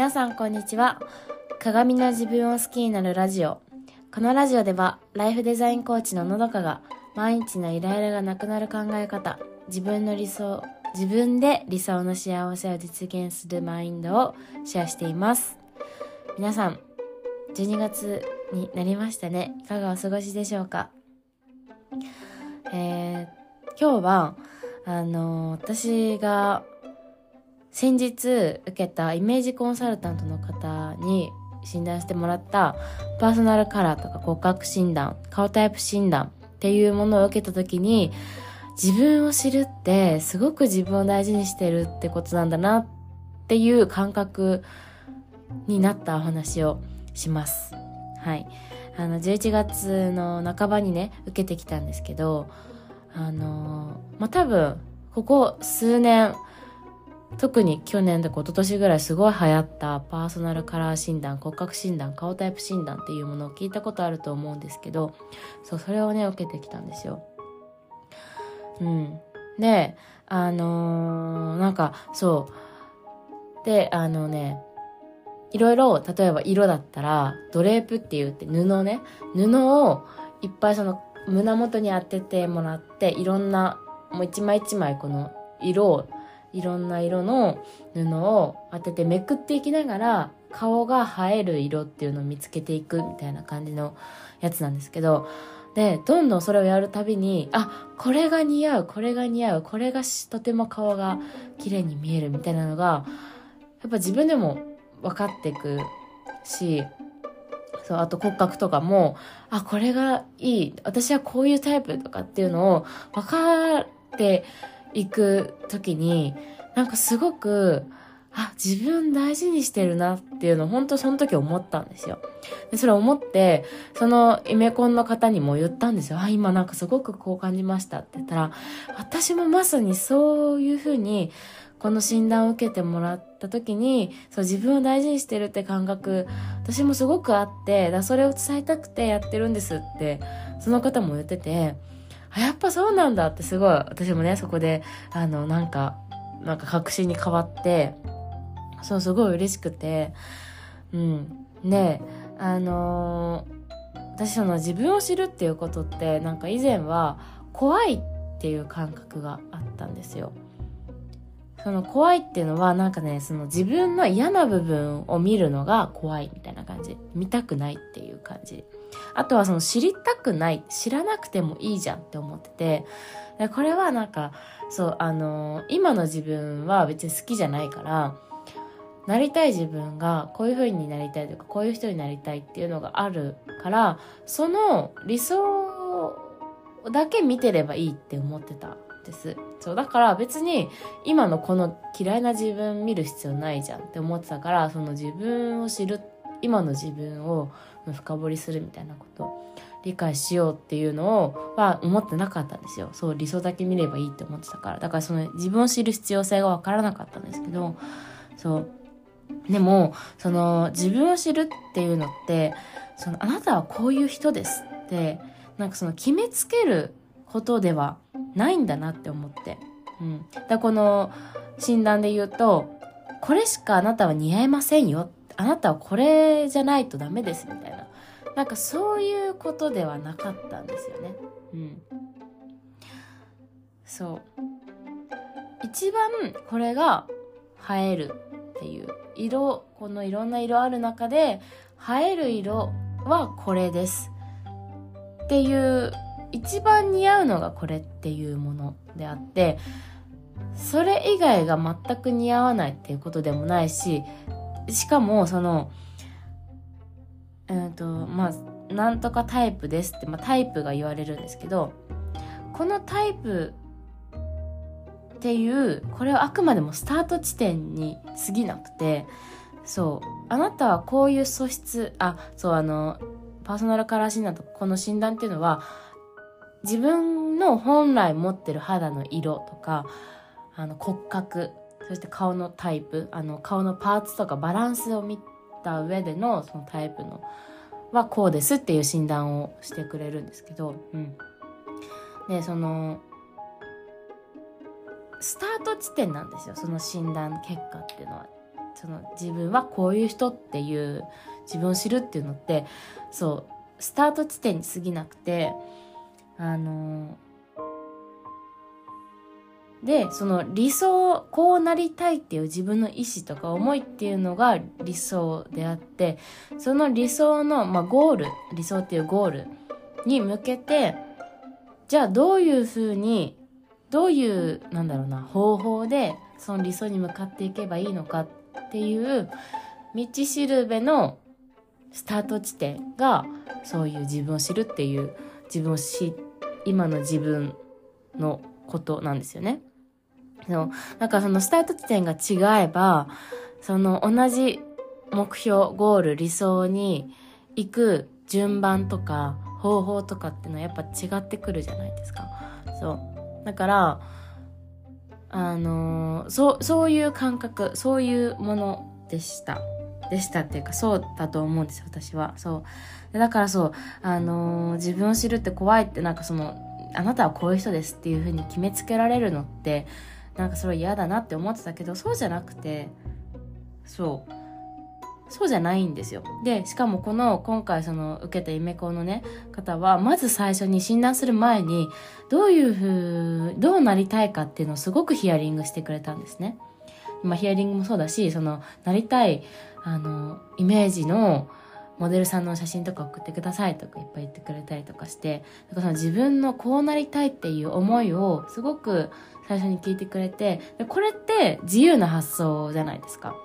皆さんこんにちは。鏡の自分を好きになるラジオ。このラジオではライフデザインコーチののどかが毎日のイライラがなくなる考え方自分の理想自分で理想の幸せを実現するマインドをシェアしています。皆さん12月になりましたね。いかがお過ごしでしょうか？えー、今日はあの私が先日受けたイメージコンサルタントの方に診断してもらったパーソナルカラーとか骨格診断、顔タイプ診断っていうものを受けた時に自分を知るってすごく自分を大事にしてるってことなんだなっていう感覚になったお話をします。はい。あの、11月の半ばにね、受けてきたんですけど、あのまあ、多分、ここ数年、特に去年とか一昨年ぐらいすごい流行ったパーソナルカラー診断、骨格診断、顔タイプ診断っていうものを聞いたことあると思うんですけど、そう、それをね、受けてきたんですよ。うん。で、あのー、なんか、そう。で、あのね、いろいろ、例えば色だったら、ドレープって言って布ね、布をいっぱいその胸元に当ててもらって、いろんな、もう一枚一枚この色をいろんな色の布を当ててめくっていきながら顔が映える色っていうのを見つけていくみたいな感じのやつなんですけどでどんどんそれをやるたびにあこれが似合うこれが似合うこれがとても顔が綺麗に見えるみたいなのがやっぱ自分でも分かっていくしそうあと骨格とかもあこれがいい私はこういうタイプとかっていうのを分かって行く時に、なんかすごく、あ、自分大事にしてるなっていうのを本当その時思ったんですよ。で、それ思って、そのイメコンの方にも言ったんですよ。あ、今なんかすごくこう感じましたって言ったら、私もまさにそういうふうに、この診断を受けてもらった時に、そう自分を大事にしてるって感覚、私もすごくあって、だそれを伝えたくてやってるんですって、その方も言ってて、あ、やっぱそうなんだってすごい、私もね、そこで、あの、なんか、なんか確信に変わって、そう、すごい嬉しくて、うん。で、あのー、私その自分を知るっていうことって、なんか以前は怖いっていう感覚があったんですよ。その怖いっていうのはなんかね、その自分の嫌な部分を見るのが怖いみたいな感じ。見たくないっていう感じ。あとはその知りたくない、知らなくてもいいじゃんって思ってて、これはなんか、そう、あのー、今の自分は別に好きじゃないから、なりたい自分がこういう風になりたいとか、こういう人になりたいっていうのがあるから、その理想だけ見てればいいって思ってたです。そう、だから別に今のこの嫌いな自分見る必要ないじゃんって思ってたから、その自分を知る、今の自分を深掘りするみたいなこと理解しようっていうのをは思ってなかったんですよ。そう理想だけ見ればいいって思ってたから。だからその自分を知る必要性がわからなかったんですけど、そう。でも、その自分を知るっていうのって、そのあなたはこういう人ですって、なんかその決めつけることではないんだなって思って。うん。だこの診断で言うと、これしかあなたは似合いませんよ。あなたはこれじゃないとダメですみたいな。なんかそういうことではなかったんですよね。うん。そう。一番これが映えるっていう色、このいろんな色ある中で映える色はこれです。っていう一番似合うのがこれっていうものであってそれ以外が全く似合わないっていうことでもないししかもそのえっ、とまあなんとかタイプですって、まあ、タイプが言われるんですけどこのタイプっていうこれはあくまでもスタート地点に過ぎなくてそうあなたはこういう素質あそうあのパーソナルカラー診断とこの診断っていうのは自分の本来持ってる肌の色とかあの骨格そして顔のタイプあの顔のパーツとかバランスを見た上でのそのタイプのはこうですっていう診断をしてくれるんですけど、うん、でそのスタート地点なんですよその診断結果っていうのは。その自分はこういう人っていう自分を知るっていうのってそうスタート地点に過ぎなくてあのでその理想こうなりたいっていう自分の意志とか思いっていうのが理想であってその理想の、まあ、ゴール理想っていうゴールに向けてじゃあどういうふうにどういうなんだろうな方法でその理想に向かっていけばいいのかっていう道しるべのスタート地点がそういう自分を知るっていう自分を知今の自分のことなんですよね。そうだからそのスタート地点が違えばその同じ目標ゴール理想に行く順番とか方法とかってのはやっぱ違ってくるじゃないですか。そうだからあのー、そうそういう感覚そういうものでした。でしたっていうかそうだと思うんですよ私はそうだからそうあのー、自分を知るって怖いってなんかそのあなたはこういう人ですっていう風に決めつけられるのってなんかそれ嫌だなって思ってたけどそうじゃなくてそうそうじゃないんですよ。で、しかもこの今回その受けたイメコのね、方は、まず最初に診断する前に、どういうふう、どうなりたいかっていうのをすごくヒアリングしてくれたんですね。まあヒアリングもそうだし、その、なりたい、あの、イメージの、モデルさんの写真とか送ってくださいとかいっぱい言ってくれたりとかして、だからその自分のこうなりたいっていう思いをすごく最初に聞いてくれて、これって自由な発想じゃないですか。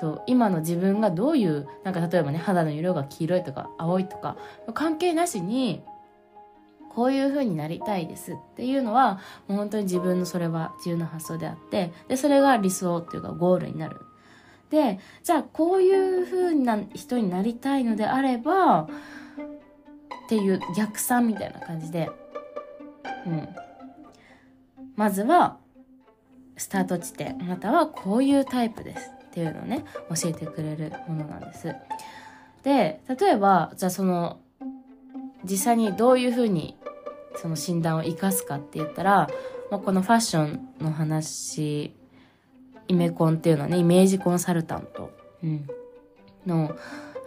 そう、今の自分がどういう、なんか例えばね、肌の色が黄色いとか青いとか、関係なしに、こういう風になりたいですっていうのは、もう本当に自分のそれは自由な発想であって、で、それが理想っていうかゴールになるでじゃあこういう風な人になりたいのであればっていう逆算みたいな感じで、うん、まずはスタート地点あなたはこういうタイプですっていうのをね教えてくれるものなんです。で例えばじゃあその実際にどういうふうにその診断を生かすかって言ったら、まあ、このファッションの話イメコンっていうのはね、イメージコンサルタント、うん、の、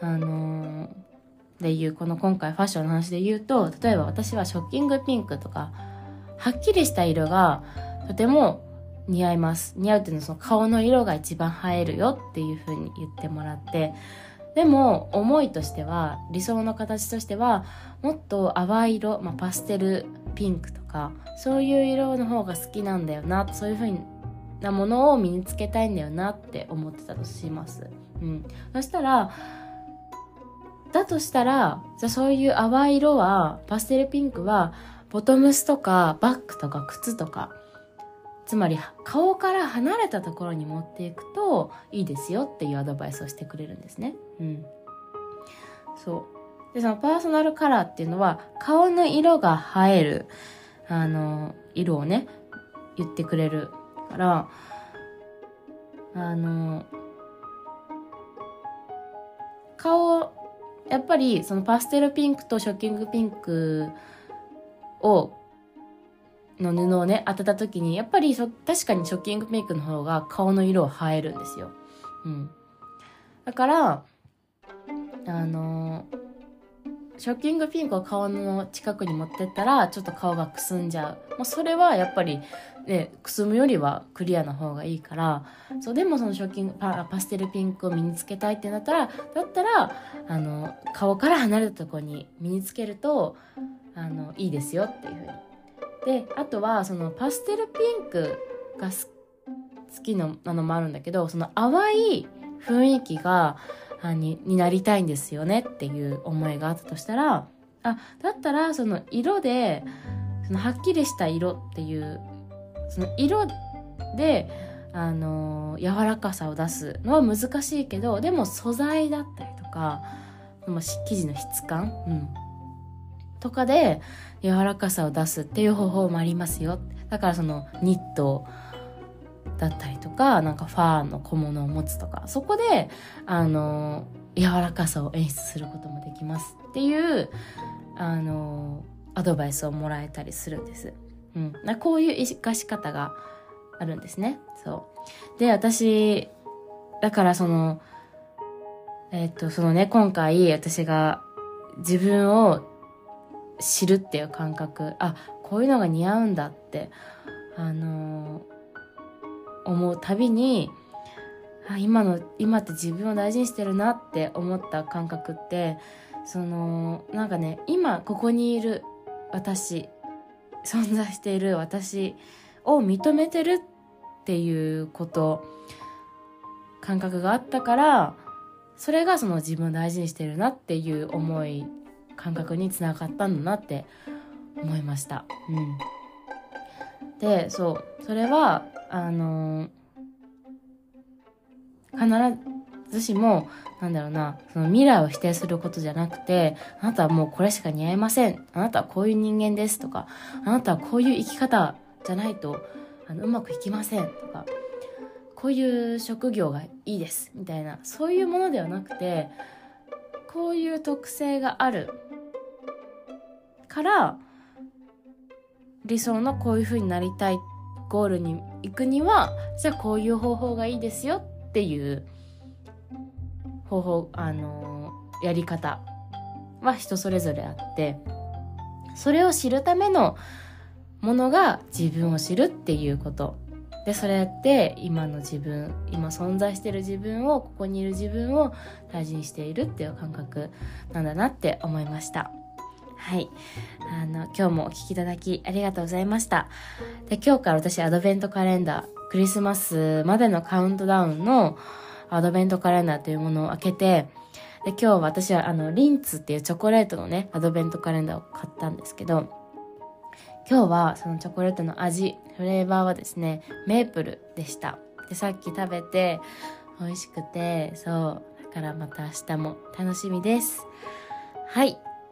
あのー、でいう、この今回ファッションの話で言うと、例えば私はショッキングピンクとか、はっきりした色がとても似合います。似合うっていうのはその顔の色が一番映えるよっていう風に言ってもらって、でも思いとしては理想の形としてはもっと淡い色、まあ、パステルピンクとかそういう色の方が好きなんだよなそういう風になものを身につけたいんだよなって思ってたとします。うん。そしたら、だとしたら、じゃあそういう淡い色は、パステルピンクは、ボトムスとかバッグとか靴とか、つまり顔から離れたところに持っていくといいですよっていうアドバイスをしてくれるんですね。うん。そう。で、そのパーソナルカラーっていうのは、顔の色が映える、あの、色をね、言ってくれるからあの顔やっぱりそのパステルピンクとショッキングピンクをの布をね当てた時にやっぱり確かにショッキングピンクの方が顔の色を映えるんですよ。うん、だからあのショッキングピンクを顔の近くに持ってったらちょっと顔がくすんじゃう。もうそれはやっぱりでくすむよりはクリアな方がいいからそうでもそのショッキングパパステルピンクを身につけたいってなったらだったらあの顔から離れたとこに身につけるとあのいいですよっていうふうに。であとはそのパステルピンクが好きなのもあるんだけどその淡い雰囲気があにになりたいんですよねっていう思いがあったとしたらあだったらその色でそのはっきりした色っていうその色であの柔らかさを出すのは難しいけどでも素材だったりとか生地の質感、うん、とかで柔らかさを出すっていう方法もありますよ。だからそのニットだったりとかなんかファーの小物を持つとかそこであの柔らかさを演出することもできますっていうあのアドバイスをもらえたりするんです。うん、こういう生かし方があるんですね。そうで私だからその、えっ、と、そのね、今回私が自分を知るっていう感覚、あ、こういうのが似合うんだって、あの、思うたびに、あ今の、今って自分を大事にしてるなって思った感覚って、その、なんかね、今ここにいる私、存在している私を認めてるっていうこと、感覚があったから、それがその自分を大事にしてるなっていう思い感覚につながったんだなって思いました。うん、でそうそれはあの、必ずしもなんだろうなその未来を否定することじゃなくてあなたはもうこれしか似合いません。あなたはこういう人間ですとかあなたはこういう生き方じゃないとあのうまくいきませんとかこういう職業がいいですみたいなそういうものではなくてこういう特性があるから理想のこういう風になりたいゴールに行くにはじゃあこういう方法がいいですよっていう方法あのやり方は人それぞれあってそれを知るためのものが自分を知るっていうこと。でそれって今の自分今存在してる自分をここにいる自分を大事にしているっていう感覚なんだなって思いました。はい。あの今日もお聴きいただきありがとうございました。で今日から私アドベントカレンダークリスマスまでのカウントダウンのアドベントカレンダーというものを開けてで今日私はあのリンツっていうチョコレートのねアドベントカレンダーを買ったんですけど今日はそのチョコレートの味フレーバーはですねメープルでした。でさっき食べて美味しくてそう。だからまた明日も楽しみです。はい、